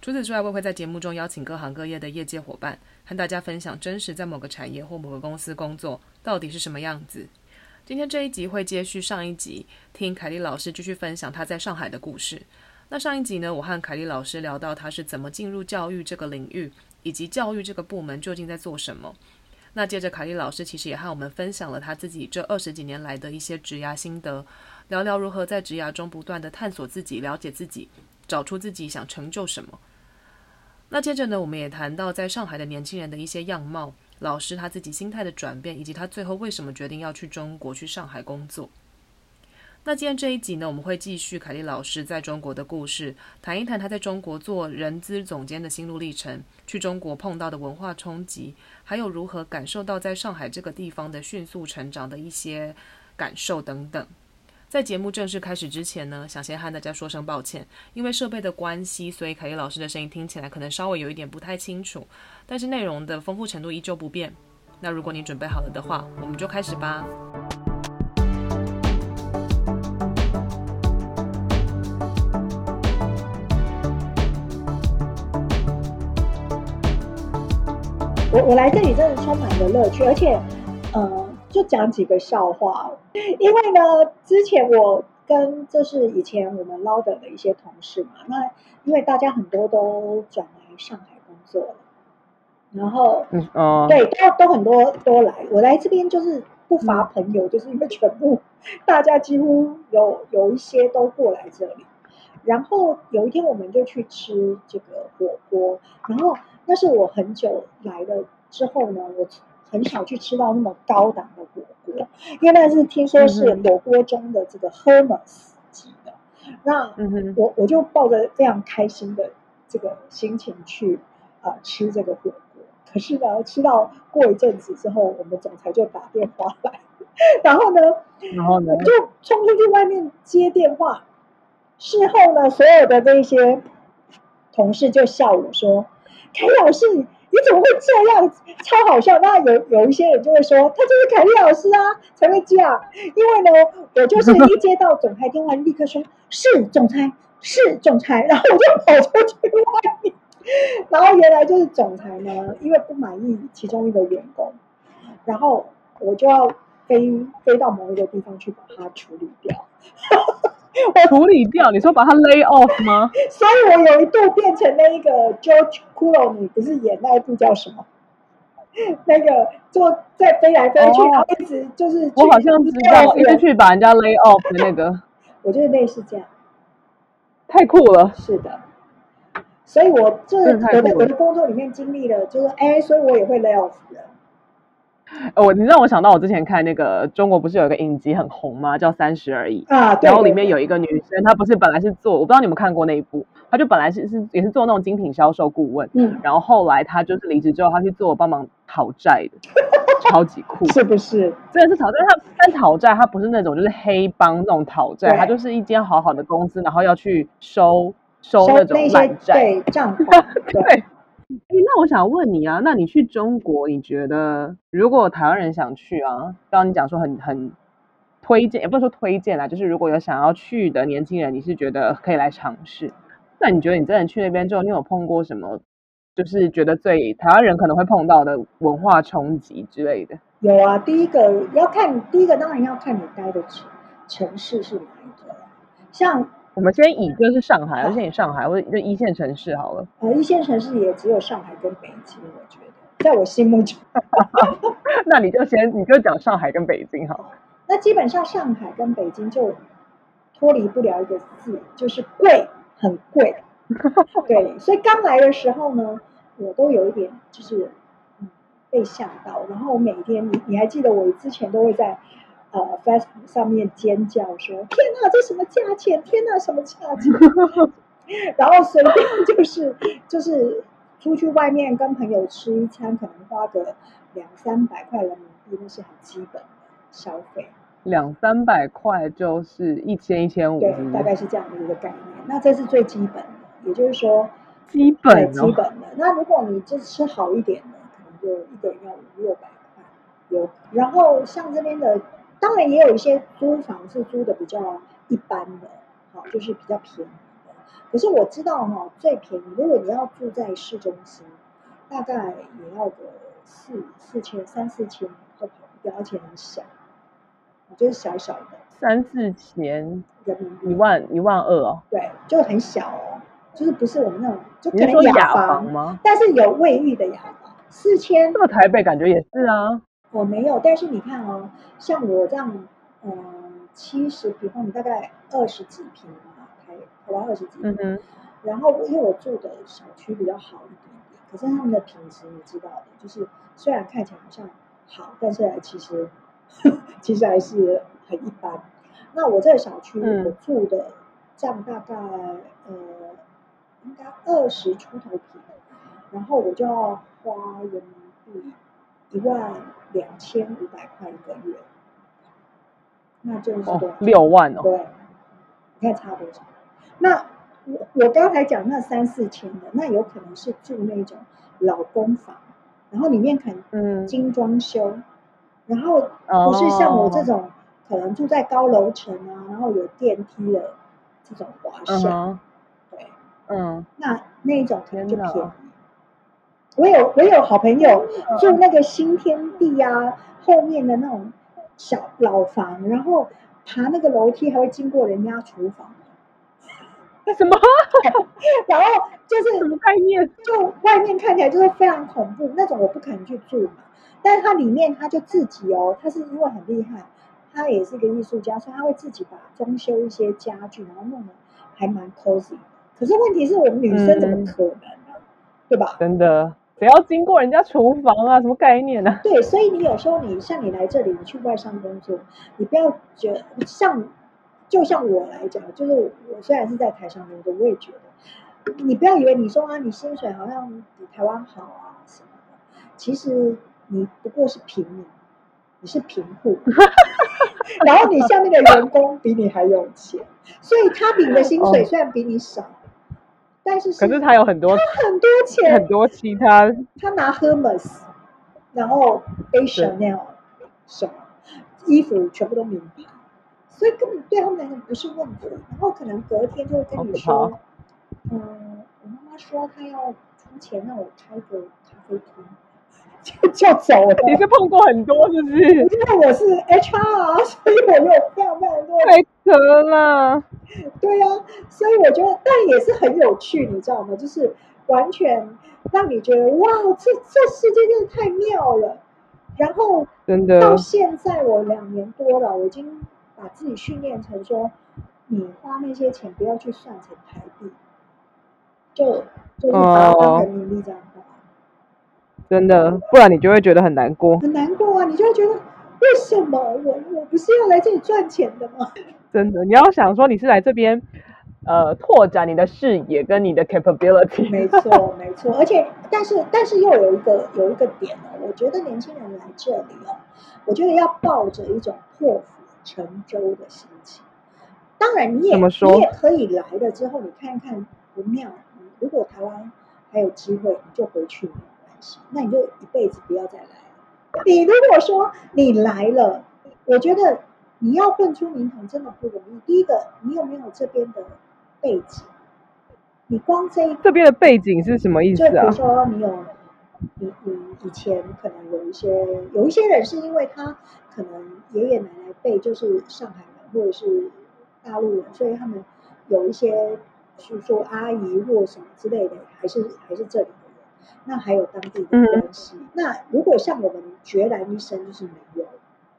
除此之外，我会在节目中邀请各行各业的业界伙伴，和大家分享真实在某个产业或某个公司工作到底是什么样子。今天这一集会接续上一集，听凯莉老师继续分享她在上海的故事。那上一集呢，我和凯莉老师聊到她是怎么进入教育这个领域，以及教育这个部门究竟在做什么。那接着，凯莉老师其实也和我们分享了她自己这二十几年来的一些职涯心得，聊聊如何在职涯中不断地探索自己、了解自己，找出自己想成就什么。那接着呢，我们也谈到在上海的年轻人的一些样貌，老师他自己心态的转变，以及他最后为什么决定要去中国去上海工作。那今天这一集呢，我们会继续凯莉老师在中国的故事，谈一谈他在中国做人资总监的心路历程，去中国碰到的文化冲击，还有如何感受到在上海这个地方的迅速成长的一些感受等等。在节目正式开始之前呢，想先和大家说声抱歉，因为设备的关系，所以凯莉老师的声音听起来可能稍微有一点不太清楚，但是内容的丰富程度依旧不变。那如果你准备好了的话，我们就开始吧。我我来这里真的充满了乐趣，而且，呃。就讲几个笑话，因为呢，之前我跟就是以前我们 Louder 的一些同事嘛，那因为大家很多都转来上海工作了，然后嗯、呃、对，都都很多都来，我来这边就是不乏朋友，嗯、就是因为全部大家几乎有有一些都过来这里，然后有一天我们就去吃这个火锅，然后那是我很久来了之后呢，我。很少去吃到那么高档的火锅，因为那是听说是火锅中的这个 Hermes 级的。那我我就抱着非常开心的这个心情去啊、呃、吃这个火锅。可是呢，吃到过一阵子之后，我们总裁就打电话来，然后呢，然后呢，就冲出去外面接电话。事后呢，所有的这些同事就笑我说：“凯老师。”你怎么会这样？超好笑！那有有一些人就会说，他就是凯莉老师啊，才会这样。因为呢，我就是一接到总裁电话，立刻说是总裁，是总裁，然后我就跑出去外面。然后原来就是总裁呢，因为不满意其中一个员工，然后我就要飞飞到某一个地方去把它处理掉。我处理掉？你说把他 lay off 吗？所以我有一度变成那一个 George Clooney，不是演那一部叫什么？那个就在飞来飞去，然后一直就是我好像知道，一直去把人家 lay off 的那个。我觉得类似这样，太酷了。是的，所以我就是我在我的工作里面经历了，就是哎，所以我也会 lay off 的。我你让我想到我之前看那个中国不是有一个影集很红吗？叫《三十而已》啊，对对对，然后里面有一个女生，她不是本来是做，我不知道你们看过那一部，她就本来是是也是做那种精品销售顾问，嗯，然后后来她就是离职之后，她去做帮忙讨债的，超级酷，是不是？真的是讨债，她但讨债她不是那种就是黑帮那种讨债，她就是一间好好的公司，然后要去收收那种烂债，对账款，对。哎，那我想问你啊，那你去中国，你觉得如果台湾人想去啊，刚刚你讲说很很推荐，也不是说推荐啦，就是如果有想要去的年轻人，你是觉得可以来尝试。那你觉得你真的去那边之后，你有碰过什么，就是觉得最台湾人可能会碰到的文化冲击之类的？有啊，第一个要看，第一个当然要看你待的城城市是哪一个，像。我们先以就是上海，而且以上海或者就一线城市好了。呃，一线城市也只有上海跟北京，我觉得，在我心目中。那你就先你就讲上海跟北京好了。那基本上上海跟北京就脱离不了一个字，就是贵，很贵。对，所以刚来的时候呢，我都有一点就是嗯被吓到，然后我每天你你还记得我之前都会在。呃，Facebook 上面尖叫说：“天哪，这什么价钱？天哪，什么价钱？” 然后随便就是就是出去外面跟朋友吃一餐，可能花个两三百块人民币，那是很基本的消费。两三百块就是一千一千五，对，大概是这样的一个概念。那这是最基本的，也就是说基本、哦、基本的。那如果你就吃好一点的，可能就一个人要五六百块有。然后像这边的，当然也有一些租房是租的比较一般的，好，就是比较便宜的。可是我知道哈，最便宜，如果你要住在市中心，大概也要个四四千三四千都跑不掉，而且很小。就是小小的三四千人民币，一万一万二哦。对，就很小哦，就是不是我们那种，就可能雅房吗？但是有卫浴的雅房，四千。这个台北感觉也是啊。我没有，但是你看哦，像我这样，嗯，七十平方米大概二十几平吧，台台湾二十几平。嗯。然后因为我住的小区比较好一点点，可是他们的品质你知道的，就是虽然看起来好像好，但是其实。其实还是很一般。那我这个小区我住的这样大概、嗯、呃应该二十出头平，然后我就要花人民币一万两千五百块一个月，那就是多少、哦、六万哦。对，你看差多少？那我我刚才讲那三四千的，那有可能是住那种老公房，然后里面可能精装修。嗯然后不是像我这种可能住在高楼层啊，然后有电梯的这种华厦，对，嗯，那那一种可能就便宜。我有我有好朋友住那个新天地啊，后面的那种小老房，然后爬那个楼梯还会经过人家厨房。什么？然后就是什么概念？就外面看起来就是非常恐怖那种，我不可能去住嘛。但是它里面他就自己哦，他是因为很厉害，他也是一个艺术家，所以他会自己把装修一些家具，然后弄得还蛮 cozy。可是问题是我们女生怎么可能呢？嗯、对吧？真的，只要经过人家厨房啊，什么概念呢、啊？对，所以你有时候你像你来这里，你去外商工作，你不要觉得像，就像我来讲，就是我虽然是在台上工作，我也觉得，你不要以为你说啊，你薪水好像比台湾好啊什么的，其实。你不过是平民，你是贫户，然后你下面的员工比你还有钱，所以他领的薪水虽然比你少，哦、但是，是可是他有很多，他很多钱，很多其他，他拿 Hermes，然后 A Chanel 什么衣服全部都名牌，所以根本对他们来讲不是问题。然后可能隔天就会跟你说，嗯，我妈妈说她要出钱让我开个咖啡厅。就就走了。你是碰过很多，是不是？因为我是 HR，所以我有非常非常多。太扯了。对呀、啊，所以我觉得，但也是很有趣，你知道吗？就是完全让你觉得，哇，这这世界真的太妙了。然后，真的到现在我两年多了，我已经把自己训练成说，你花那些钱不要去算成台币，就就是把它当人民币这样花。真的，不然你就会觉得很难过。很难过啊，你就会觉得 为什么我我不是要来这里赚钱的吗？真的，你要想说你是来这边，呃，拓展你的视野跟你的 capability。没错，没错。而且，但是，但是又有一个有一个点呢，我觉得年轻人来这里哦，我觉得要抱着一种破釜沉舟的心情。当然，你也你也可以来了之后，你看一看不妙。如果台湾还有机会，你就回去没关系。那你就一辈子不要再来了。你如果说你来了，我觉得你要混出名堂真的不容易。第一个，你有没有这边的背景？你光这一这边的背景是什么意思啊？就比如说你有，你你以前可能有一些有一些人是因为他可能爷爷奶奶辈就是上海人或者是大陆人，所以他们有一些叔叔阿姨或什么之类的，还是还是这里。那还有当地的关系。嗯、那如果像我们决然一生就是没有，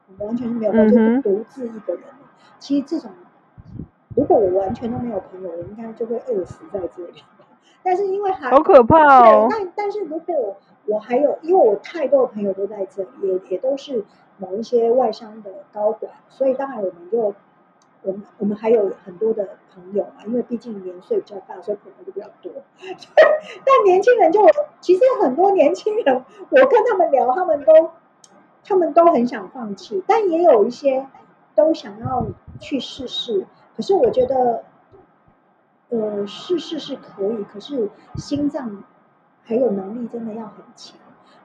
我们完全是没有，就是独自一个人。嗯、其实这种，如果我完全都没有朋友，我应该就会饿死在这里。但是因为还好可怕哦。对，但但是如果我还有，因为我太多的朋友都在这里，也也都是某一些外商的高管，所以当然我们就。我们我们还有很多的朋友嘛，因为毕竟年岁比较大，所以朋友就比较多。但年轻人就其实很多年轻人，我跟他们聊，他们都他们都很想放弃，但也有一些都想要去试试。可是我觉得，呃，试试是可以，可是心脏还有能力真的要很强，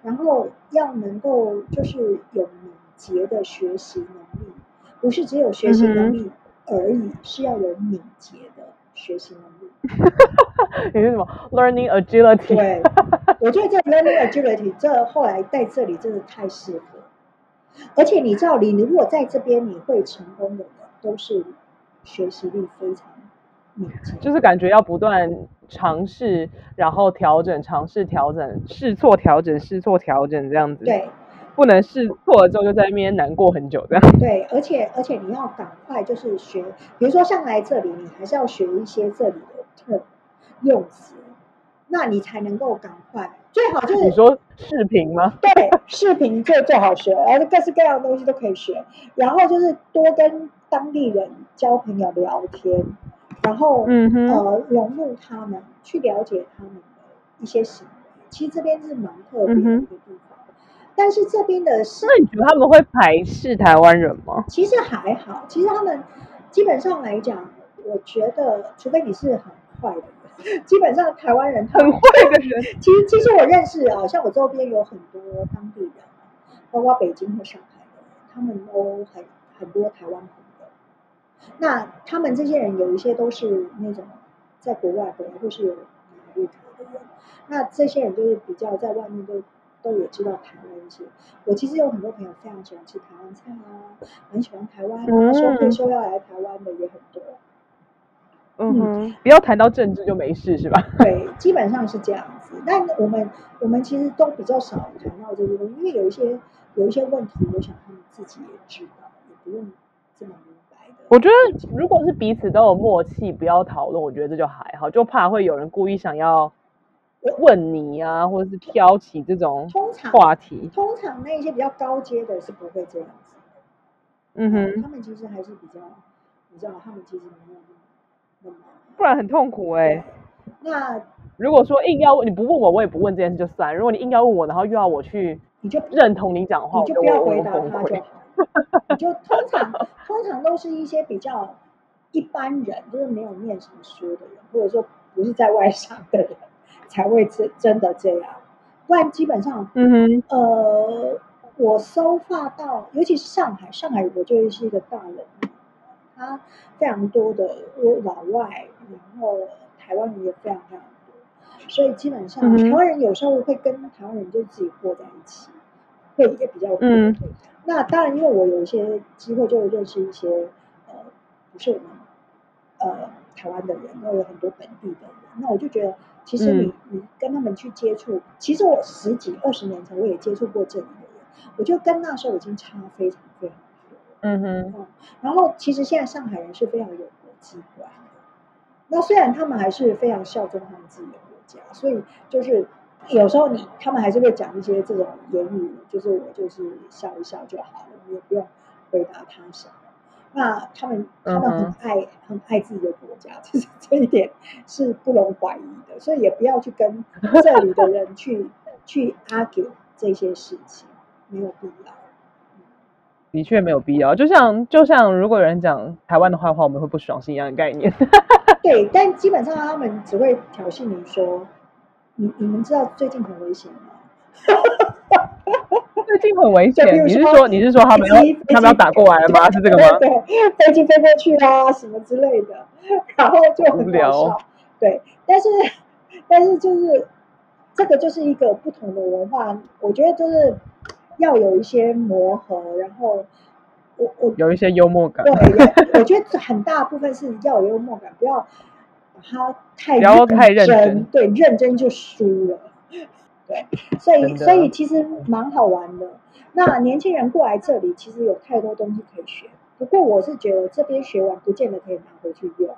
然后要能够就是有敏捷的学习能力，不是只有学习能力而已，嗯、是要有敏捷的学习能力。你是什么？Learning agility。对，我觉得这 learning agility 这后来在这里真的太适合。而且你知道，你如果在这边你会成功的人，都是学习力非常敏捷，就是感觉要不断尝试，然后调整，尝试调整，试错调整，试错调整这样子。对，不能试错了之后就在那边难过很久这样。对，而且而且你要赶快就是学，比如说像来这里，你还是要学一些这里的 term 用词，那你才能够赶快。最好就是你说视频吗？对，视频最最好学，而且各式各样的东西都可以学。然后就是多跟当地人交朋友聊天，然后嗯哼呃融入他们，去了解他们的一些行为。其实这边是蛮特别的一个地方，嗯、但是这边的社，那你觉得他们会排斥台湾人吗？其实还好，其实他们基本上来讲，我觉得除非你是很坏的人。基本上台湾人很坏的人，其实其实我认识啊，像我周边有很多当地人，包括北京和上海的，他们都很很多台湾朋友。那他们这些人有一些都是那种在国外回来就是有绿卡的人，那这些人就是比较在外面都都也知道台湾一些。我其实有很多朋友非常喜欢吃台湾菜啊，很喜欢台湾啊，嗯、说退休要来台湾的也很多。嗯哼，不要谈到政治就没事是吧？对，基本上是这样子。但我们我们其实都比较少谈到这些东西，因为有一些有一些问题，我想他们自己也知道，也不用这么明白的。我觉得如果是彼此都有默契，不要讨论，我觉得这就还好。就怕会有人故意想要问你啊，或者是挑起这种话题。通常，那一些比较高阶的是不会这样子的。嗯哼，他们其实还是比较，你知道，他们其实没有。不然很痛苦哎、欸。那如果说硬要你不问我，我也不问这件事就算。如果你硬要问我，然后又要我去，你就认同你讲话，你就不要回答他就好。你就通常通常都是一些比较一般人，就是没有念什么书的人，或者说不是在外商的人，才会真真的这样。不然基本上，嗯哼，呃，我收发到，尤其是上海，上海我就是一个大人。他非常多的老外，然后台湾人也非常非常多，所以基本上台湾人有时候会跟台湾人就自己过在一起，会也比较多。嗯、那当然，因为我有一些机会就认识一些呃不是我们呃台湾的人，然后有很多本地的人，那我就觉得其实你、嗯、你跟他们去接触，其实我十几二十年前我也接触过这里的人，我就跟那时候已经差非常非常。嗯哼，嗯，然后其实现在上海人是非常有国际观的。那虽然他们还是非常效忠他们自己的国家，所以就是有时候你他们还是会讲一些这种言语，就是我就是笑一笑就好了，你也不用回答他什么。那他们他们很爱、嗯、很爱自己的国家，就是这一点是不容怀疑的。所以也不要去跟这里的人去 去 argue 这些事情，没有必要。的确没有必要，就像就像如果有人讲台湾的坏话，我们会不爽是一样的概念。对，但基本上他们只会挑衅你说，你你们知道最近很危险吗？最近很危险，你是说你是说他们要他们要打过来了吗？是这个吗？对，飞机飞过去啊，什么之类的，然后就很搞笑。对，但是但是就是这个就是一个不同的文化，我觉得就是。要有一些磨合，然后我我有一些幽默感。对，我觉得很大部分是要有幽默感，不要把它太不要太认真。对，认真就输了。对，所以所以其实蛮好玩的。那年轻人过来这里，其实有太多东西可以学。不过我是觉得这边学完，不见得可以拿回去用。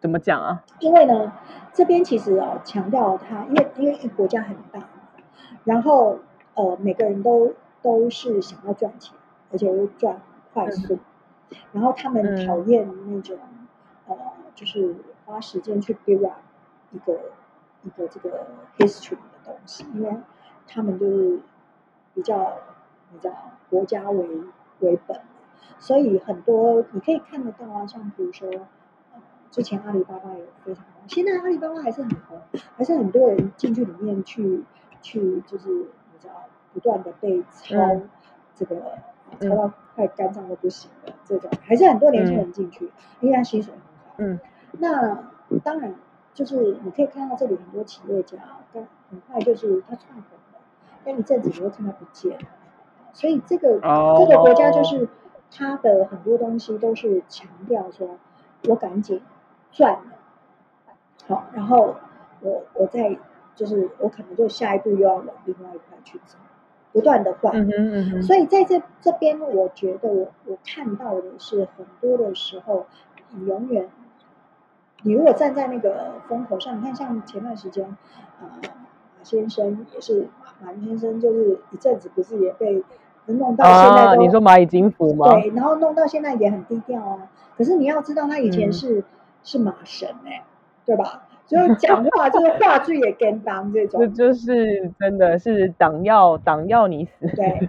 怎么讲啊？因为呢，这边其实哦强调它，因为因为国家很大，然后。呃，每个人都都是想要赚钱，而且又赚快速，嗯、然后他们讨厌那种、嗯、呃，就是花时间去 build up 一个一个这个 history 的东西，因为他们就是比较你知道国家为为本，所以很多你可以看得到啊，像比如说，呃，之前阿里巴巴也非常红，现在阿里巴巴还是很红，还是很多人进去里面去去就是你知道不断的被抄，嗯、这个抄到快肝脏都不行了这种，还是很多年轻人进去，嗯、因为他薪水很好。嗯，那当然就是你可以看到这里很多企业家，但很快就是他窜红了，但一阵子你又看他不见了。所以这个、oh. 这个国家就是他的很多东西都是强调说，我赶紧赚了，好，然后我我再就是我可能就下一步又要往另外一块去走，不断的换。Mm -hmm. 所以在这这边，我觉得我我看到的是很多的时候，你永远，你如果站在那个风口上，你看像前段时间啊、呃，马先生也是马马先生，就是一阵子不是也被。弄到现在都、啊、你说蚂蚁金服吗？对，然后弄到现在也很低调啊。可是你要知道，他以前是、嗯、是马神哎、欸，对吧？就是讲话就是话剧也跟当这种。这就是真的是党要党要你死。对，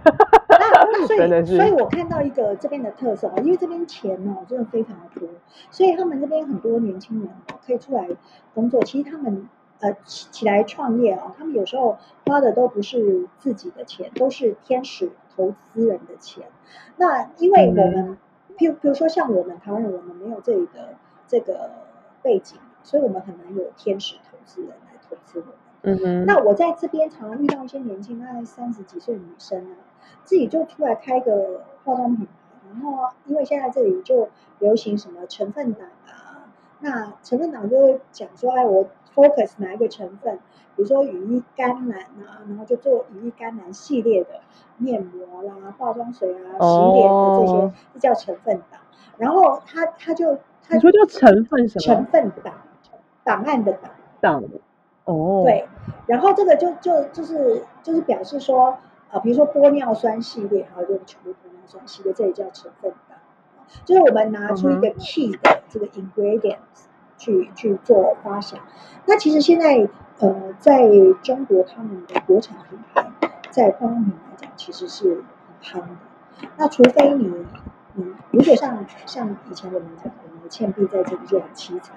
所以所以我看到一个这边的特色啊，因为这边钱哦真的非常的多，所以他们这边很多年轻人可以出来工作。其实他们。呃，起起来创业啊，他们有时候花的都不是自己的钱，都是天使投资人的钱。那因为我们，比如比如说像我们台湾人，我们没有这里的这个背景，所以我们很难有天使投资人来投资我们。嗯哼。那我在这边常常遇到一些年轻，大概三十几岁的女生啊，自己就出来开个化妆品牌，然后因为现在这里就流行什么成分党啊，那成分党就会讲说，哎，我。focus 哪一个成分？比如说羽衣甘蓝啊，然后就做羽衣甘蓝系列的面膜啦、化妆水啊、洗脸的这些，这、oh. 叫成分党。然后他他就他你说叫成分什么？成分党，档案的档。档哦。Oh. 对，然后这个就就就是就是表示说啊、呃，比如说玻尿酸系列，然后就全部玻尿酸系列，这也叫成分党。就是我们拿出一个 key 的这个 ingredients。去去做发想，那其实现在呃，在中国他们的国产品牌在化妆品来讲，其实是很夯的。那除非你你如果像像以前我们讲，我们的倩碧在这里就很凄惨，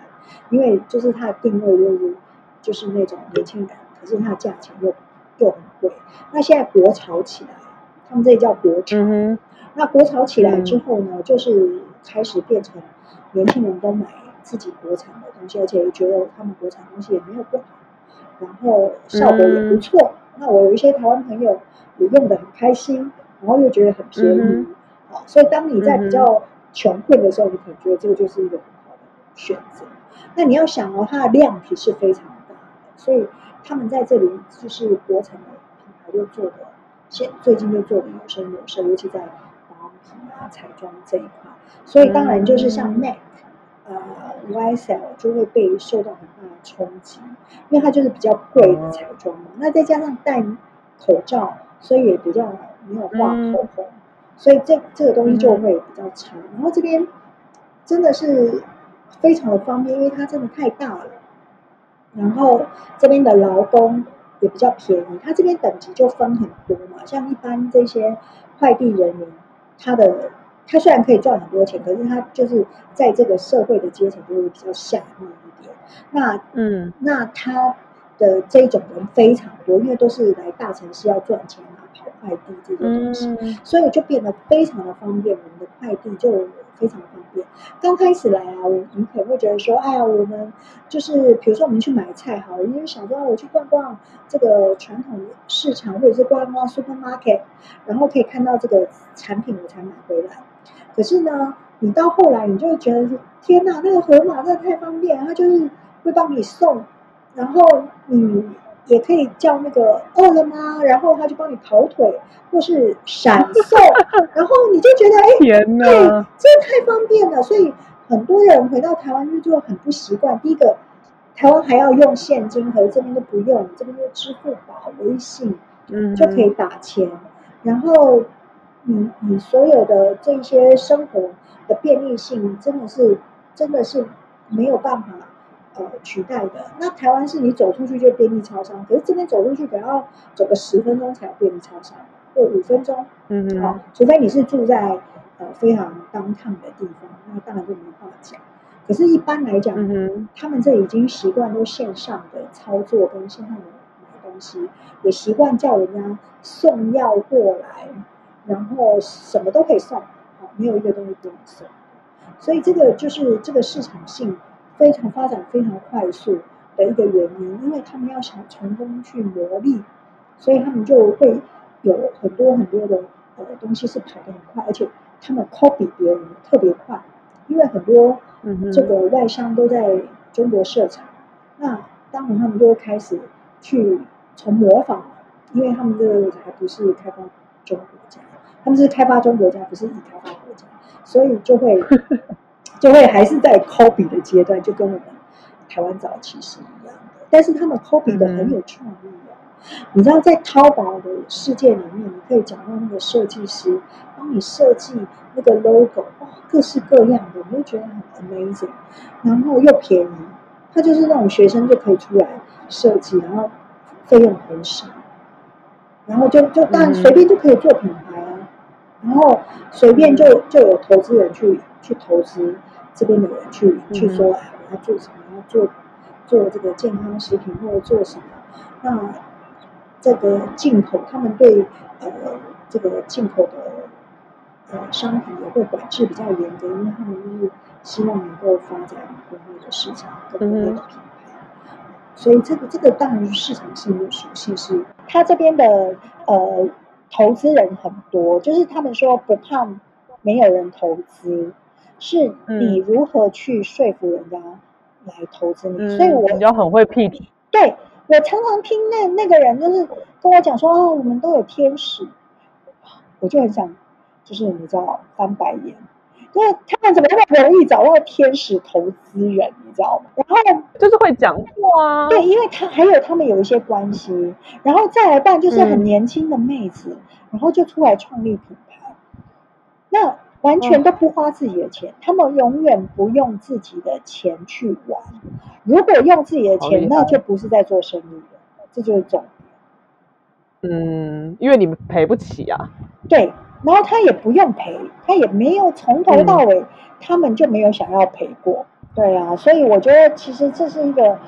因为就是它的定位就是就是那种年轻人，可是它的价钱又又很贵。那现在国潮起来，他们这里叫国潮。嗯、那国潮起来之后呢，嗯、就是开始变成年轻人都买。自己国产的东西，而且也觉得他们国产东西也没有不好，然后效果也不错。嗯、那我有一些台湾朋友也用的很开心，然后又觉得很便宜，嗯、好，所以当你在比较穷困的时候，你可能觉得这个就是一个很好的选择。那你要想哦，它的量体是非常大的，所以他们在这里就是国产的品牌就做的，现最近就做的有声有色，尤其在保养品啊、彩妆这一块，所以当然就是像 MAC。呃，YSL 就会被受到很大的冲击，因为它就是比较贵的彩妆嘛。嗯、那再加上戴口罩，所以也比较没有画口红，嗯、所以这这个东西就会比较差。嗯、然后这边真的是非常的方便，因为它真的太大了。然后这边的劳工也比较便宜，它这边等级就分很多嘛。像一般这些快递人员，他的。他虽然可以赚很多钱，可是他就是在这个社会的阶层就会比较下面一点。那嗯，那他的这种人非常多，因为都是来大城市要赚钱啊，跑快递这些东西，嗯、所以就变得非常的方便。我们的快递就非常方便。刚开始来啊，我你可能会觉得说，哎呀，我们就是比如说我们去买菜好了，因为想说我去逛逛这个传统市场，或者是逛逛 supermarket，然后可以看到这个产品，我才买回来。可是呢，你到后来你就会觉得，天哪，那个盒马真的太方便，它就是会帮你送，然后你也可以叫那个饿了吗？然后他就帮你跑腿，或是闪送，然后你就觉得，哎，天哪，对，这太方便了。所以很多人回到台湾就很不习惯。第一个，台湾还要用现金，可是这边都不用，这边就支付宝、微信，嗯，就可以打钱，然后。你你所有的这些生活的便利性，真的是真的是没有办法呃取代的。那台湾是你走出去就便利超商，可是这边走出去可能要走个十分钟才有便利超商。或五分钟。嗯嗯。好，除非你是住在呃非常 downtown 的地方，那当然就没话讲。可是，一般来讲，嗯、他们这已经习惯都线上的操作跟线上的买东西，也习惯叫人家送药过来，然后什么都可以送，啊，没有一个东西不能送。所以，这个就是这个市场性非常发展非常快速的一个原因，因为他们要想从中去磨砺，所以他们就会有很多很多的呃东西是跑得很快，而且他们 copy 别人特别快，因为很多。这个外商都在中国设厂，那当然他们就会开始去从模仿，因为他们这个还不是开发中国家，他们是开发中国家，不是已开发国家，所以就会 就会还是在 copy 的阶段，就跟我们台湾早期是一样的，但是他们 copy 的很有创意哦。你知道，在淘宝的世界里面，你可以找到那个设计师帮你设计那个 logo，哇，各式各样的，你会觉得很 amazing，然后又便宜。他就是那种学生就可以出来设计，然后费用很少，然后就就当然随便就可以做品牌啊，然后随便就就有投资人去去投资，这边的人去去说，啊，我要做什么？要做做这个健康食品，或者做什么？那。这个进口，他们对呃这个进口的呃商品也会管制比较严格，因为他们就是希望能够发展国内的市场跟国内的品牌，嗯、所以这个这个当然市场性的属性是，他这边的呃投资人很多，就是他们说不怕没有人投资，是你如何去说服人家来投资你，嗯、所以我就很会 pitch，对。我常常听那那个人就是跟我讲说啊，我们都有天使，我就很想，就是你知道翻白眼，就是他们怎么那么容易找到天使投资人，你知道吗？然后 就是会讲话啊，对，因为他还有他们有一些关系，然后再来办就是很年轻的妹子，嗯、然后就出来创立品牌，那。完全都不花自己的钱，哦、他们永远不用自己的钱去玩。如果用自己的钱，那就不是在做生意了，这就是重点。嗯，因为你们赔不起啊。对，然后他也不用赔，他也没有从头到尾，嗯、他们就没有想要赔过。对啊，所以我觉得其实这是一个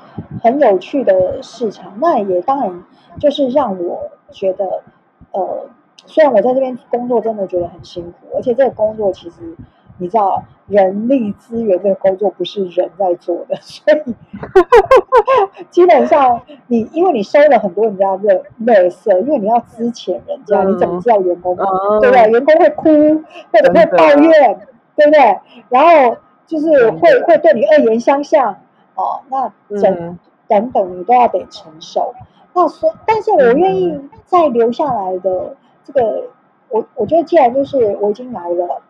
很有趣的市场。那也当然就是让我觉得，呃。虽然我在这边工作真的觉得很辛苦，而且这个工作其实你知道，人力资源这个工作不是人在做的，所以基本上你因为你收了很多人家的垃圾，因为你要支遣人家，嗯、你怎么知道员工、嗯、对不对？员工会哭或者会抱怨，的对不对？然后就是会的会对你恶言相向哦，那整、嗯、等等你都要得承受。那所但是我愿意再留下来的。这个我我觉得，既然就是我已经来了，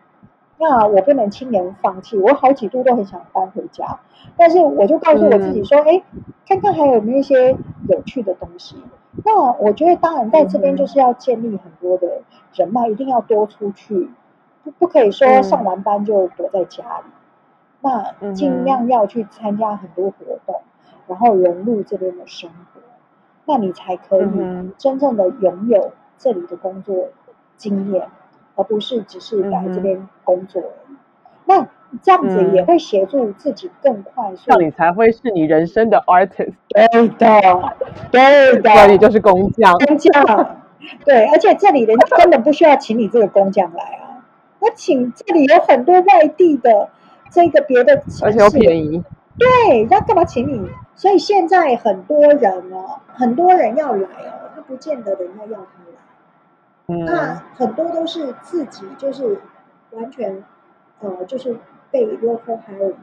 那我不能轻言放弃。我好几度都很想搬回家，但是我就告诉我自己说：“哎、嗯，看看还有没有一些有趣的东西。”那我觉得，当然在这边就是要建立很多的人脉，一定要多出去，不不可以说上完班就躲在家里。那尽量要去参加很多活动，然后融入这边的生活，那你才可以真正的拥有。这里的工作经验，而不是只是来这边工作那这样子也会协助自己更快速，那、嗯、你才会是你人生的 artist。对的，对的，那你就是工匠。工匠，对，而且这里人根本不需要请你这个工匠来啊，我请这里有很多外地的这个别的，而且又便宜。对，那干嘛请你？所以现在很多人哦，很多人要来哦，他不见得人家要他来。那很多都是自己，就是完全，呃，就是被 local hire 的，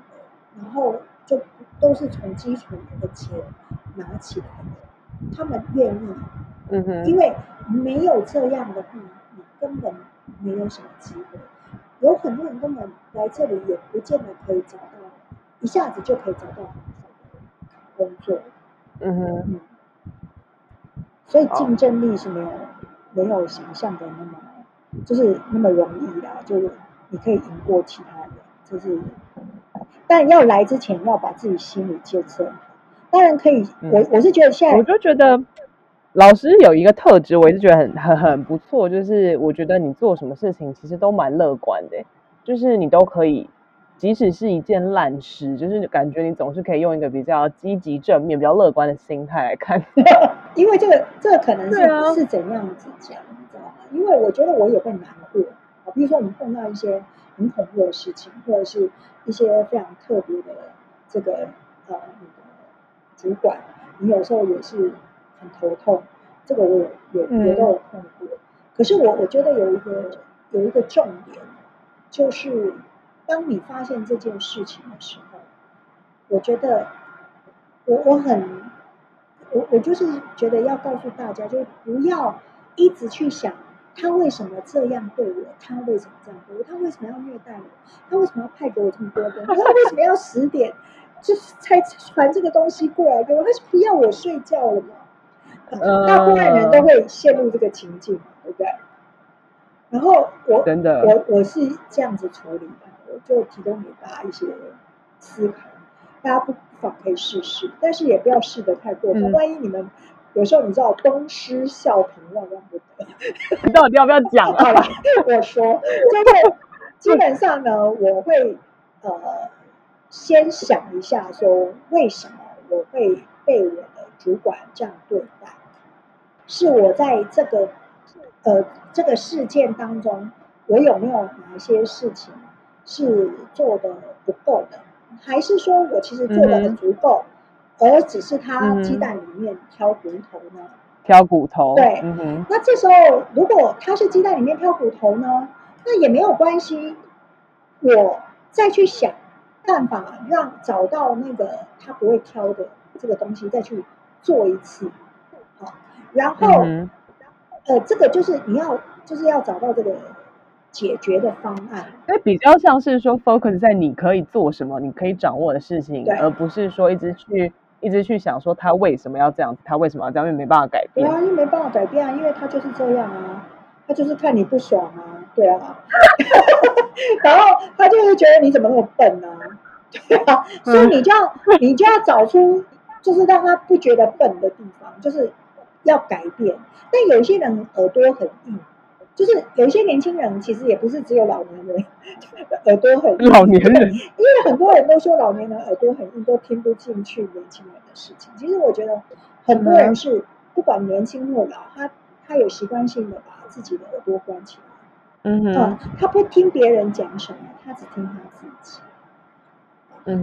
然后就都是从基础的钱拿起来的，他们愿意，嗯哼，因为没有这样的话，你根本没有什么机会。有很多人根本来这里也不见得可以找到，一下子就可以找到工作，嗯哼，嗯，所以竞争力是没有。没有想象的那么，就是那么容易啦。就是你可以赢过其他人，就是，但要来之前要把自己心理建设好。当然可以，嗯、我我是觉得现在，我就觉得，老师有一个特质，我一直觉得很很很不错，就是我觉得你做什么事情其实都蛮乐观的，就是你都可以，即使是一件烂事，就是感觉你总是可以用一个比较积极正面、比较乐观的心态来看。因为这个这个可能是、啊、是怎样子讲，你知道吗？因为我觉得我也会难过啊，比如说我们碰到一些很恐怖的事情，或者是一些非常特别的这个呃主管，你有时候也是。很头痛，这个我有有也都有碰过。嗯、可是我我觉得有一个有一个重点，就是当你发现这件事情的时候，我觉得我我很我我就是觉得要告诉大家，就不要一直去想他为什么这样对我，他为什么这样对我，他为什么要虐待我，他为什么要派给我这么多东西，他为什么要十点 就是才传这个东西过来给我，他是不要我睡觉了吗？大部分人都会陷入这个情境，对不对？然后我真的，我我是这样子处理的，我就提供给大家一些思考，大家不妨可以试试，但是也不要试得太过分，嗯、万一你们有时候你知道东施效颦，万万不得。你到底要不要讲啊？好了，我说，就是基本上呢，我会呃先想一下，说为什么我会被我的主管这样对待。是我在这个呃这个事件当中，我有没有哪些事情是做的不够的？还是说我其实做的很足够，嗯、而只是他鸡蛋里面挑骨头呢？挑骨头。对。嗯、那这时候，如果他是鸡蛋里面挑骨头呢，那也没有关系。我再去想办法让找到那个他不会挑的这个东西，再去做一次。好然后，嗯、呃，这个就是你要，就是要找到这个解决的方案。所以比较像是说，focus 在你可以做什么，你可以掌握的事情，而不是说一直去一直去想说他为什么要这样，他为什么要这样，因为没办法改变。对啊，因为没办法改变啊，因为他就是这样啊，他就是看你不爽啊，对啊。然后他就会觉得你怎么那么笨啊，对啊。所以你就要、嗯、你就要找出，就是让他不觉得笨的地方，就是。要改变，但有些人耳朵很硬，就是有一些年轻人其实也不是只有老年人 耳朵很硬。老年人，因为很多人都说老年人耳朵很硬，都听不进去年轻人的事情。其实我觉得很多人是不管年轻或老，他他有习惯性的把自己的耳朵关起来。嗯他不听别人讲什么，他只听他自己。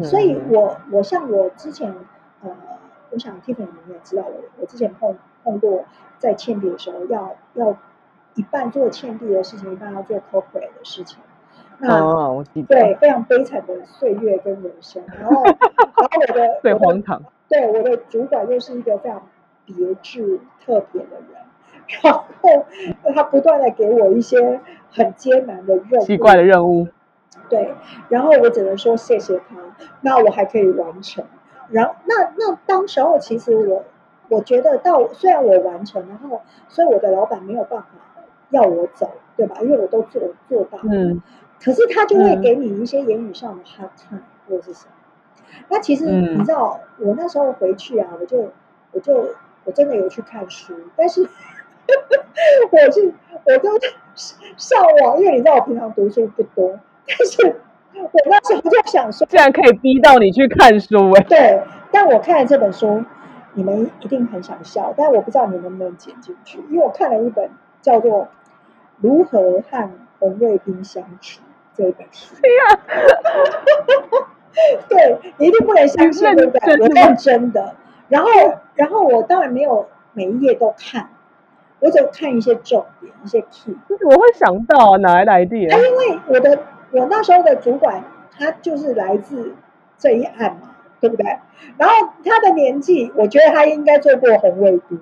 所以我我像我之前呃，我想 Tiffany 你也知道我我之前碰。碰过在倩碧的时候，要要一半做倩碧的事情，一半要做 corporate 的事情。那、哦、我记得对非常悲惨的岁月跟人生。然后，然后我的 最荒唐，对我的主管又是一个非常别致特别的人，然后他不断的给我一些很艰难的任务，奇怪的任务。对，然后我只能说谢谢他，那我还可以完成。然后那那当时候其实我。我觉得到虽然我完成，然后所以我的老板没有办法要我走，对吧？因为我都做做到了。嗯。可是他就会给你一些言语上的 hard time 或者是什么。那其实你知道，嗯、我那时候回去啊，我就我就我真的有去看书，但是 我是我都上网，因为你知道我平常读书不多，但是我那时候就想说，竟然可以逼到你去看书哎。对，但我看了这本书。你们一定很想笑，但我不知道你能不能剪进去，因为我看了一本叫做《如何和红卫兵相处》这一本书。对，你一定不能相信，对不对？我认真的。然后，然后我当然没有每一页都看，我只有看一些重点，一些 key。我会想到哪来的 idea？因为我的我那时候的主管，他就是来自这一案嘛。对不对？然后他的年纪，我觉得他应该做过红卫兵，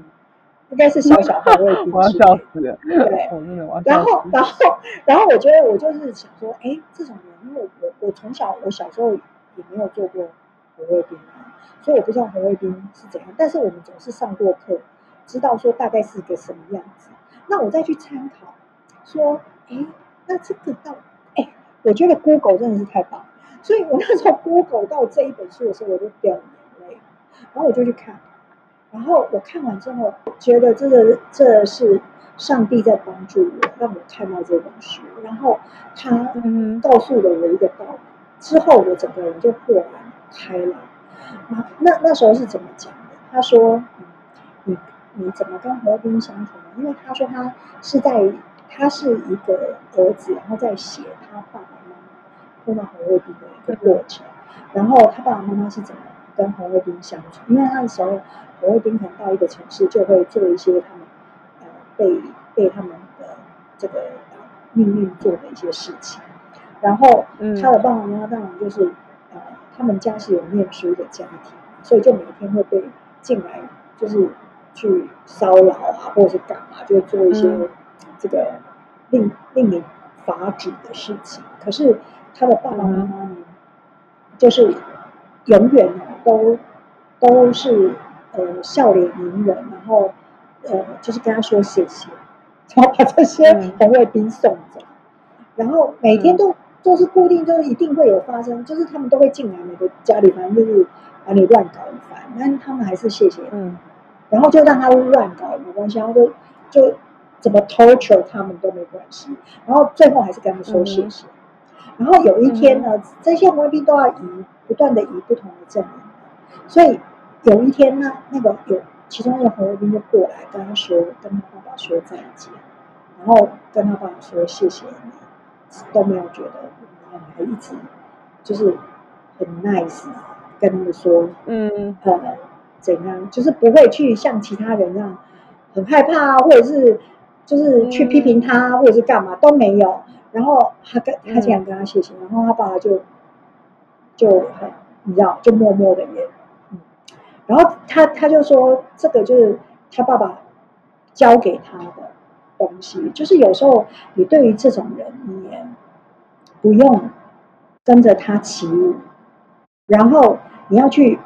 应该是小小红卫兵。我要笑死了。对，然后，然后，然后，我觉得我就是想说，哎，这种人，因为我我从小我小时候也没有做过红卫兵啊，所以我不知道红卫兵是怎样。但是我们总是上过课，知道说大概是一个什么样子。那我再去参考，说，哎，那这个到，哎，我觉得 Google 真的是太棒。所以我那时候 Google 到这一本书的时候，我就掉眼泪，然后我就去看，然后我看完之后，觉得这个这是上帝在帮助我，让我看到这本书。然后他告诉了我一个道理，之后我整个人就豁然开朗。那那那时候是怎么讲的？他说：“你你怎么跟洪卫兵相处呢？因为他说他是在他是一个儿子，然后在写他爸爸妈妈碰到洪卫兵的一个过程。然后他爸爸妈妈是怎么跟红卫兵相处？因为那时候红卫兵可能到一个城市，就会做一些他们呃被被他们的这个命运做的一些事情。然后他的爸爸妈妈当然就是呃他们家是有念书的家庭，所以就每天会被进来，就是去骚扰啊，或者是干嘛，就会做一些这个令令你发指的事情。可是他的爸爸妈妈呢？就是永远都都是呃笑脸迎人，然后呃就是跟他说谢谢，然后把这些红卫兵送走，然后每天都都是固定，就是一定会有发生，就是他们都会进来每个家里，反正就是把你乱搞一番，但是他们还是谢谢，嗯，然后就让他乱搞也没关系，然后就就怎么 torture 他们都没关系，然后最后还是跟他说谢谢。然后有一天呢，嗯、这些红卫兵都要移，不断的移不同的阵营，所以有一天呢，那个有其中一个红卫兵就过来跟他说，跟他爸爸说再见，然后跟他爸爸说谢谢你，都没有觉得，然后还一直就是很 nice，跟他们说，嗯。呃怎样，就是不会去像其他人那样很害怕啊，或者是就是去批评他，嗯、或者是干嘛都没有。然后他跟他竟然跟他谢谢，然后他爸爸就就很你知道，就默默的也嗯，然后他他就说这个就是他爸爸教给他的东西，就是有时候你对于这种人，你也不用跟着他起舞，然后你要去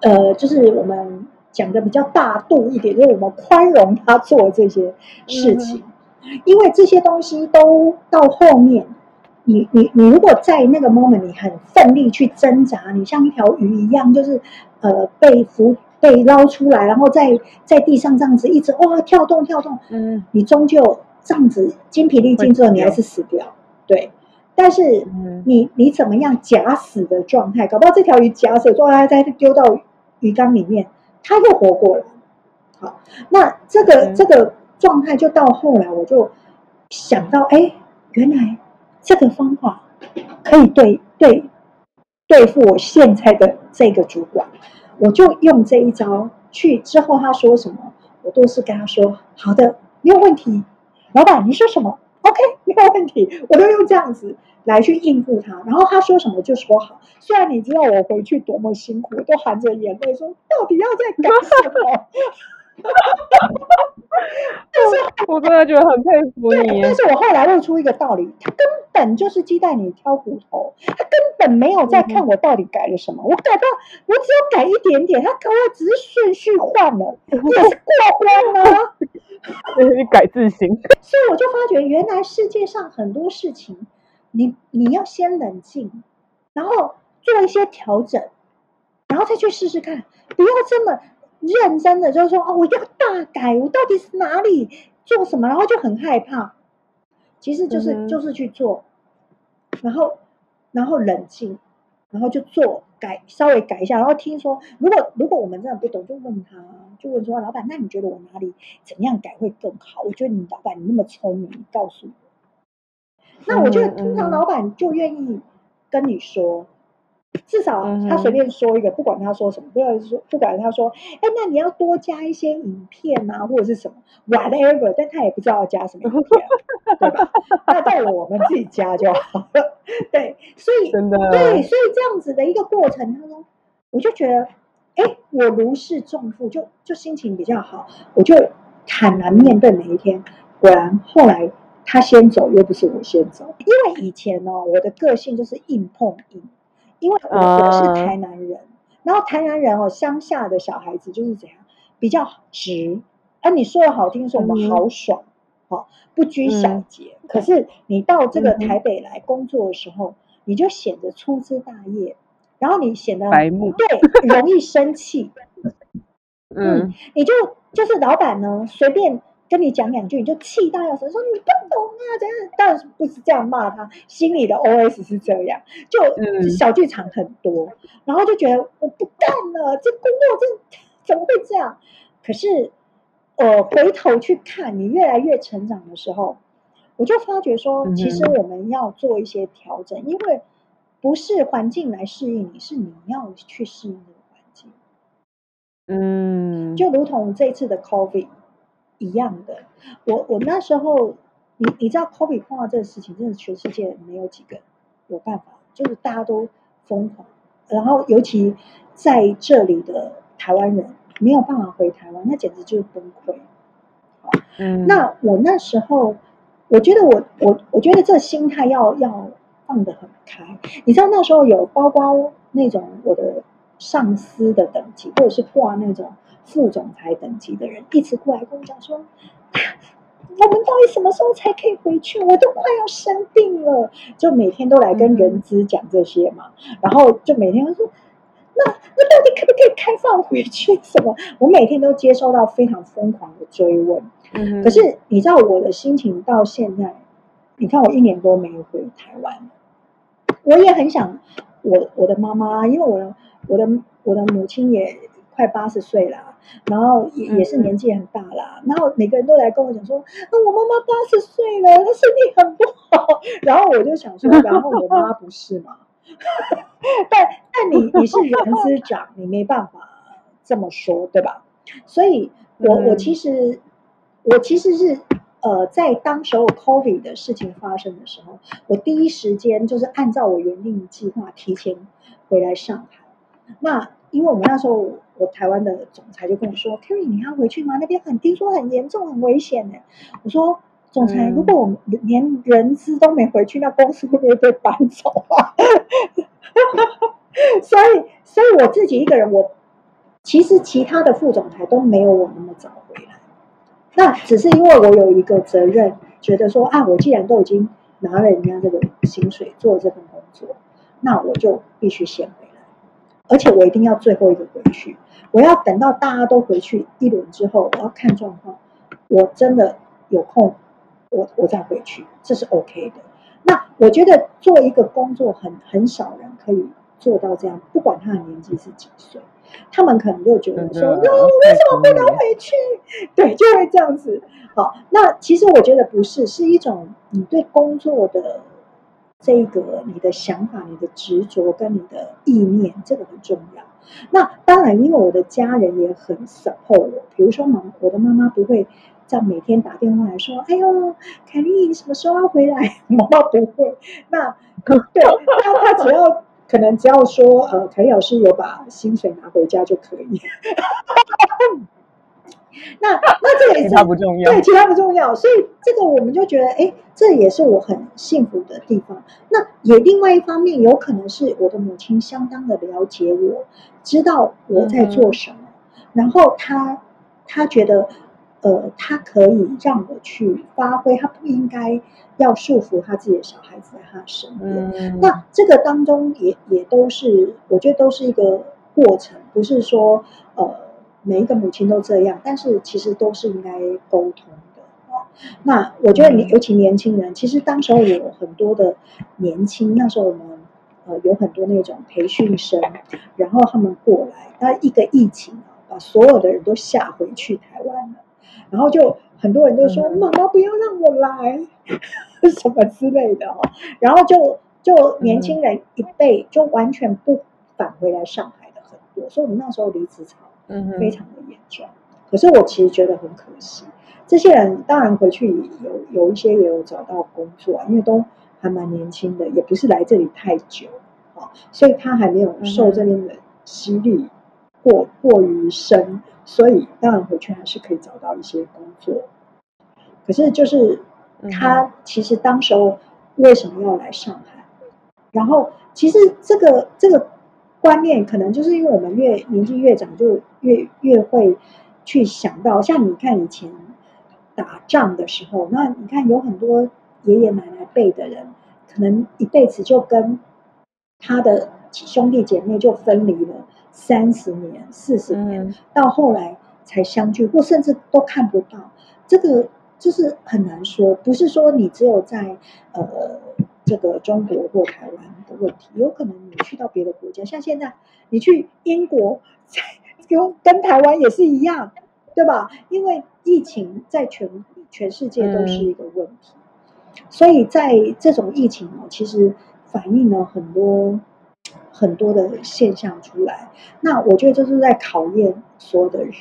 呃，就是我们讲的比较大度一点，就是我们宽容他做这些事情。嗯因为这些东西都到后面，你你你如果在那个 moment 你很奋力去挣扎，你像一条鱼一样，就是呃被浮被捞出来，然后在在地上这样子一直哇跳动跳动，嗯，你终究这样子精疲力尽之后，你还是死掉，对。但是你你怎么样假死的状态，搞不好这条鱼假死的状态再丢到鱼缸里面，它又活过了。好，那这个、嗯、这个。状态就到后来，我就想到，哎，原来这个方法可以对对对付我现在的这个主管，我就用这一招去。之后他说什么，我都是跟他说好的，没有问题。老板，你说什么？OK，没有问题。我都用这样子来去应付他。然后他说什么就说好。虽然你知道我回去多么辛苦，都含着眼泪说，到底要再干什么？但 是我真的觉得很佩服你。但是我后来悟出一个道理，他根本就是鸡蛋里挑骨头，他根本没有在看我到底改了什么。我改到我只有改一点点，他给我只是顺序换了，也是过关 了。你改自新。所以我就发觉，原来世界上很多事情，你你要先冷静，然后做一些调整，然后再去试试看，不要这么。认真的就是说哦，我要大改，我到底是哪里做什么，然后就很害怕。其实就是、嗯、就是去做，然后然后冷静，然后就做改，稍微改一下，然后听说，如果如果我们真的不懂，就问他，就问说老板，那你觉得我哪里怎样改会更好？我觉得你老板你那么聪明，你告诉我。那我觉得通常老板就愿意跟你说。至少他随便说一个，不管他说什么，不要说，不管他说，哎，那你要多加一些影片啊，或者是什么，whatever，但他也不知道要加什么影片，对吧？那到了我们自己加就好了，对，所以真的对，所以这样子的一个过程当中，我就觉得，哎，我如释重负，就就心情比较好，我就坦然面对每一天。果然后来他先走，又不是我先走，因为以前呢、哦，我的个性就是硬碰硬。因为我我是台南人，uh, 然后台南人哦，乡下的小孩子就是怎样，比较直。啊，你说的好听，是我们豪爽，好、嗯、不拘小节。嗯、可是你到这个台北来工作的时候，嗯、你就显得粗枝大叶，然后你显得白目，对，容易生气。嗯，你就就是老板呢，随便跟你讲两句，你就气到要死，说你不懂啊，怎样？当然不是这样骂他，心里的 OS 是这样，就小剧场很多，嗯、然后就觉得我不干了，这工作这怎么会这样？可是，呃，回头去看你越来越成长的时候，我就发觉说，其实我们要做一些调整，嗯、因为不是环境来适应你，是你要去适应这个环境。嗯，就如同这次的 COVID 一样的，我我那时候，你你知道 Kobe 碰到这个事情，真的全世界没有几个有办法，就是大家都疯狂，然后尤其在这里的台湾人没有办法回台湾，那简直就是崩溃。嗯，那我那时候。我觉得我我我觉得这心态要要放得很开。你知道那时候有包括那种我的上司的等级，或者是挂那种副总裁等级的人，一直过来跟我讲说：“ 我们到底什么时候才可以回去？我都快要生病了。”就每天都来跟人资讲这些嘛，嗯、然后就每天都说：“那那到底可不可以开放回去？什么？”我每天都接收到非常疯狂的追问。可是你知道我的心情到现在，你看我一年多没有回台湾，我也很想我我的妈妈，因为我的我的我的母亲也快八十岁了，然后也也是年纪很大了，然后每个人都来跟我讲说，那我妈妈八十岁了，她身体很不好，然后我就想说，然后我妈不是吗？但但你你是人资长，你没办法这么说，对吧？所以我我其实。我其实是，呃，在当时候 COVID 的事情发生的时候，我第一时间就是按照我原定计划提前回来上海。那因为我们那时候，我台湾的总裁就跟我说：“Kerry，你要回去吗？那边很听说很严重，很危险呢。”我说：“总裁，如果我们连人资都没回去，那公司会不会被搬走啊？” 所以，所以我自己一个人，我其实其他的副总裁都没有我那么早回来。那只是因为我有一个责任，觉得说啊，我既然都已经拿了人家这个薪水做这份工作，那我就必须先回来，而且我一定要最后一个回去。我要等到大家都回去一轮之后，我要看状况，我真的有空，我我再回去，这是 OK 的。那我觉得做一个工作很很少人可以做到这样，不管他的年纪是几岁。他们可能就觉得说：“那我为什么不能回去？” 对，就会这样子。好，那其实我觉得不是，是一种你对工作的这个你的想法、你的执着跟你的意念，这个很重要。那当然，因为我的家人也很 support 我，比如说妈，我的妈妈不会在每天打电话来说：“哎呦，凯莉，你什么时候要回来？” 妈妈不会。那 对他，他只要。可能只要说，呃，凯莉老师有把薪水拿回家就可以。那那这个也是，其他不重要，对，其他不重要。所以这个我们就觉得，哎，这也是我很幸福的地方。那也另外一方面，有可能是我的母亲相当的了解我，知道我在做什么，嗯、然后她她觉得。呃，她可以让我去发挥，她不应该要束缚她自己的小孩子在她身边。嗯、那这个当中也也都是，我觉得都是一个过程，不是说呃每一个母亲都这样，但是其实都是应该沟通的。哦、那我觉得尤其年轻人，其实当时候有很多的年轻，那时候我们呃有很多那种培训生，然后他们过来，那一个疫情把所有的人都吓回去台湾了。然后就很多人都说：“妈妈不要让我来，什么之类的哦。”然后就就年轻人一辈就完全不返回来上海的很多，所以我们那时候离职潮非常的严重。可是我其实觉得很可惜，这些人当然回去有有一些也有找到工作，啊因为都还蛮年轻的，也不是来这里太久啊，所以他还没有受这边的洗礼过过于深。所以当然回去还是可以找到一些工作，可是就是他其实当时候为什么要来上海？然后其实这个这个观念可能就是因为我们越年纪越长，就越越会去想到，像你看以前打仗的时候，那你看有很多爷爷奶奶辈的人，可能一辈子就跟他的兄弟姐妹就分离了。三十年、四十年，到后来才相聚，或甚至都看不到，这个就是很难说。不是说你只有在呃这个中国或台湾的问题，有可能你去到别的国家，像现在你去英国，跟跟台湾也是一样，对吧？因为疫情在全全世界都是一个问题，嗯、所以在这种疫情哦，其实反映了很多。很多的现象出来，那我觉得这是在考验所有的人。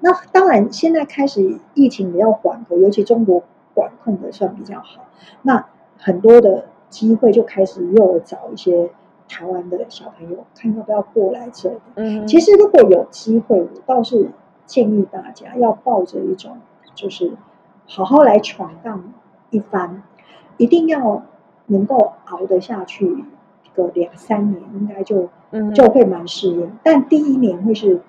那当然，现在开始疫情比较缓和，尤其中国管控的算比较好，那很多的机会就开始又找一些台湾的小朋友，看要不要过来这里。嗯，其实如果有机会，我倒是建议大家要抱着一种，就是好好来闯荡一番，一定要能够熬得下去。个两三年应该就就会蛮适应，嗯、但第一年会是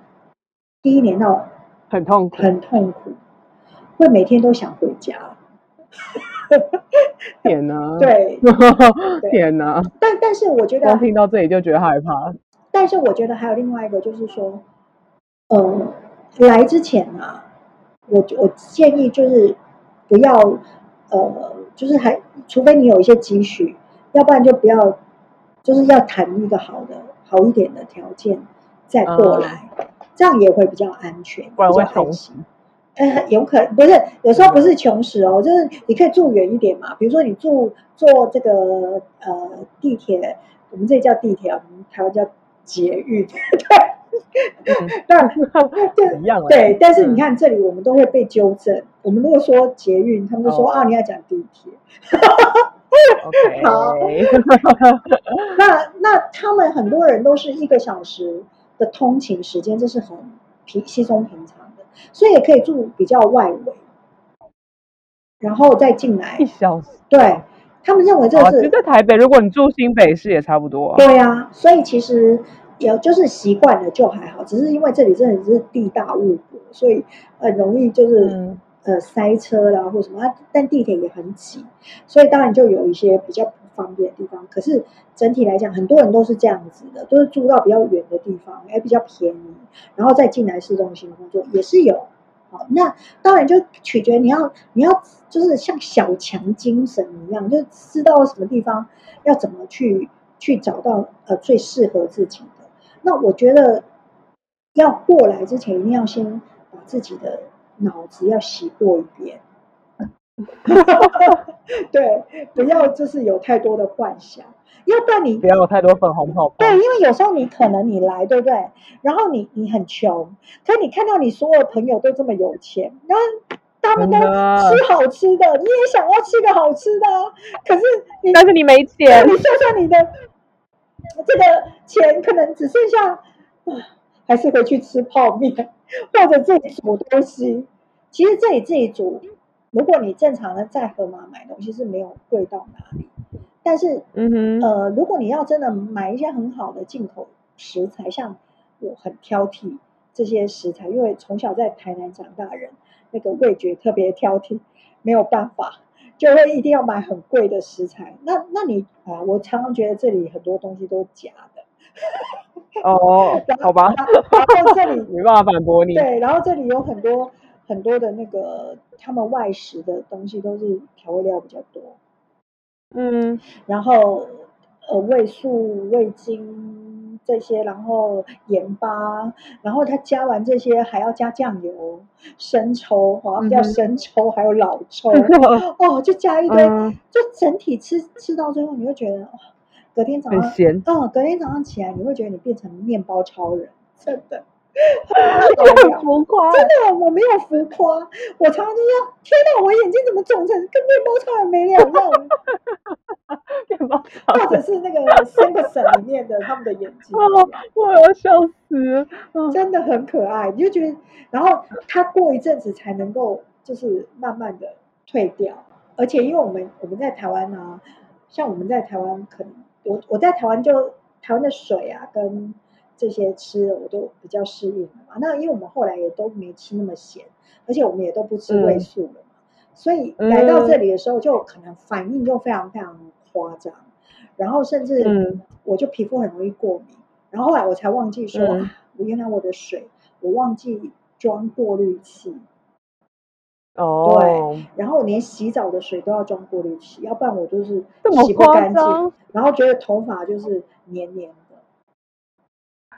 第一年到很痛苦，很痛苦，会每天都想回家。天哪！对，天哪！但但是我觉得，刚听到这里就觉得害怕。但是我觉得还有另外一个，就是说，呃，来之前啊，我我建议就是不要呃，就是还除非你有一些积蓄，要不然就不要。就是要谈一个好的、好一点的条件再过来，嗯、这样也会比较安全，不然会穷死。呃，有可能不是，有时候不是穷死哦，就是你可以住远一点嘛。比如说你住坐这个呃地铁，我们这里叫地铁，我们台湾叫捷运，对，那一样。对，但是你看这里，我们都会被纠正。我们如果说捷运，他们就说、哦、啊，你要讲地铁。好，那那他们很多人都是一个小时的通勤时间，这是很平稀松平常的，所以也可以住比较外围，然后再进来一小时。对，他们认为这是、哦、在台北，如果你住新北市也差不多。对呀、啊，所以其实也就是习惯了就还好，只是因为这里真的是地大物博，所以很容易就是。嗯呃，塞车啦，或什么，但地铁也很挤，所以当然就有一些比较不方便的地方。可是整体来讲，很多人都是这样子的，都是住到比较远的地方，还比较便宜，然后再进来市中心工作也是有。好，那当然就取决你要你要就是像小强精神一样，就知道什么地方要怎么去去找到呃最适合自己的。那我觉得要过来之前，一定要先把自己的。脑子要洗过一遍，对，不要就是有太多的幻想，要不然你不要有太多粉红泡泡。对，因为有时候你可能你来，对不对？然后你你很穷，可是你看到你所有的朋友都这么有钱，然后他们都吃好吃的，你也想要吃个好吃的，可是你但是你没钱，你算算你的这个钱，可能只剩下 还是回去吃泡面。或者自己煮东西，其实这里自己煮，如果你正常的在盒马买东西是没有贵到哪里。但是，嗯哼，呃，如果你要真的买一些很好的进口食材，像我很挑剔这些食材，因为从小在台南长大人，那个味觉特别挑剔，没有办法，就会一定要买很贵的食材。那那你啊，我常常觉得这里很多东西都是假的。哦，好吧，然后这里没办法反驳你。对，然后这里有很多很多的那个他们外食的东西都是调味料比较多，嗯，然后呃味素、味精这些，然后盐巴，然后他加完这些还要加酱油、生抽，好像叫生抽，还有老抽，哦，就加一堆，就整体吃吃到最后，你会觉得。隔天早上，嗯咸，隔天早上起来，你会觉得你变成面包超人，真的，很浮夸，真的，我没有浮夸，我常常就说，天哪，我眼睛怎么肿成跟面包超人没两样？面包，或者是那个《Simpsons》里面的他们的眼睛，我要笑死，真的很可爱，你就觉得，然后他过一阵子才能够，就是慢慢的退掉，而且因为我们我们在台湾呢、啊，像我们在台湾可能。我我在台湾就台湾的水啊，跟这些吃的我都比较适应了嘛。那因为我们后来也都没吃那么咸，而且我们也都不吃味素了嘛，嗯、所以来到这里的时候就可能反应就非常非常夸张，然后甚至我就皮肤很容易过敏。然后后来我才忘记说，我原来我的水我忘记装过滤器。哦，对，然后我连洗澡的水都要装过滤器，要不然我就是洗不干净，然后觉得头发就是黏黏的，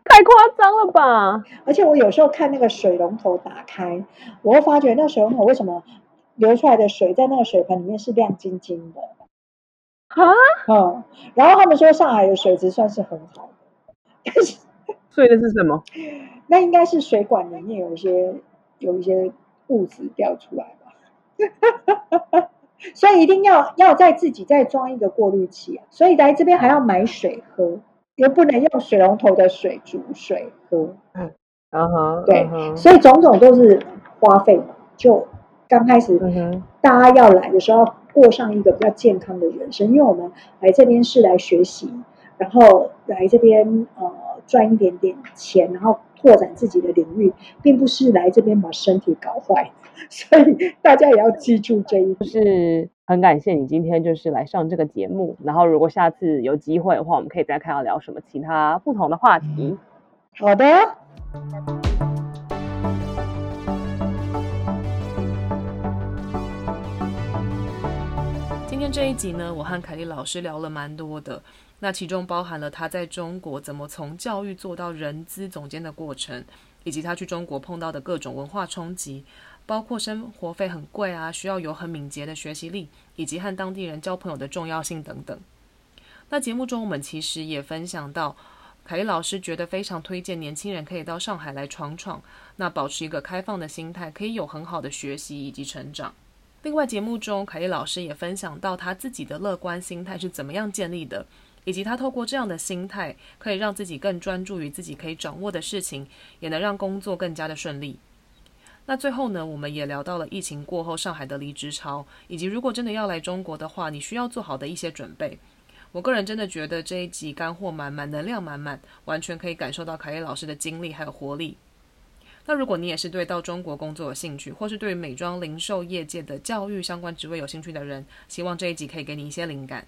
太夸张了吧！而且我有时候看那个水龙头打开，我会发觉那水龙头为什么流出来的水在那个水盆里面是亮晶晶的？啊？嗯，然后他们说上海的水质算是很好的，但是，所以那是什么？那应该是水管里面有一些有一些。物质掉出来了，所以一定要要在自己再装一个过滤器啊！所以来这边还要买水喝，又不能用水龙头的水煮水喝。嗯，啊哈，对，所以种种都是花费嘛。就刚开始，大家要来的时候，过上一个比较健康的人生，因为我们来这边是来学习，然后来这边呃赚一点点钱，然后。拓展自己的领域，并不是来这边把身体搞坏，所以大家也要记住这一点。就是很感谢你今天就是来上这个节目，然后如果下次有机会的话，我们可以再看要聊什么其他不同的话题。好的。今天这一集呢，我和凯丽老师聊了蛮多的。那其中包含了他在中国怎么从教育做到人资总监的过程，以及他去中国碰到的各种文化冲击，包括生活费很贵啊，需要有很敏捷的学习力，以及和当地人交朋友的重要性等等。那节目中我们其实也分享到，凯丽老师觉得非常推荐年轻人可以到上海来闯闯，那保持一个开放的心态，可以有很好的学习以及成长。另外节目中凯丽老师也分享到他自己的乐观心态是怎么样建立的。以及他透过这样的心态，可以让自己更专注于自己可以掌握的事情，也能让工作更加的顺利。那最后呢，我们也聊到了疫情过后上海的离职潮，以及如果真的要来中国的话，你需要做好的一些准备。我个人真的觉得这一集干货满满，能量满满，完全可以感受到凯丽老师的精力还有活力。那如果你也是对到中国工作有兴趣，或是对于美妆零售业界的教育相关职位有兴趣的人，希望这一集可以给你一些灵感。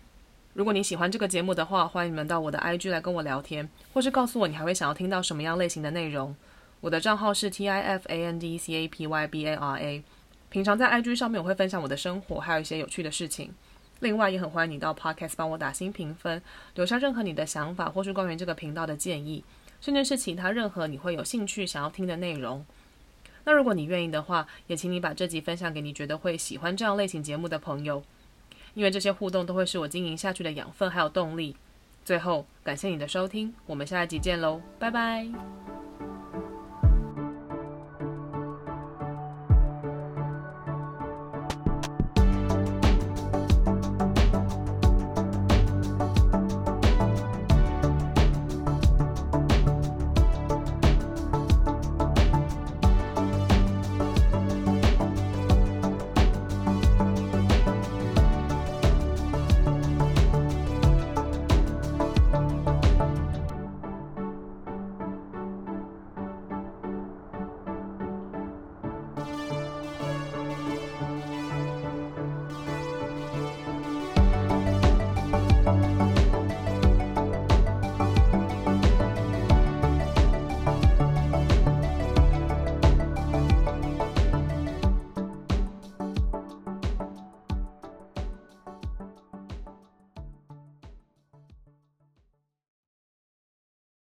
如果你喜欢这个节目的话，欢迎你们到我的 IG 来跟我聊天，或是告诉我你还会想要听到什么样类型的内容。我的账号是 T I F A N D C A P Y B A R A。平常在 IG 上面我会分享我的生活，还有一些有趣的事情。另外也很欢迎你到 Podcast 帮我打新评分，留下任何你的想法，或是关于这个频道的建议，甚至是其他任何你会有兴趣想要听的内容。那如果你愿意的话，也请你把这集分享给你觉得会喜欢这样类型节目的朋友。因为这些互动都会是我经营下去的养分还有动力。最后，感谢你的收听，我们下一集见喽，拜拜。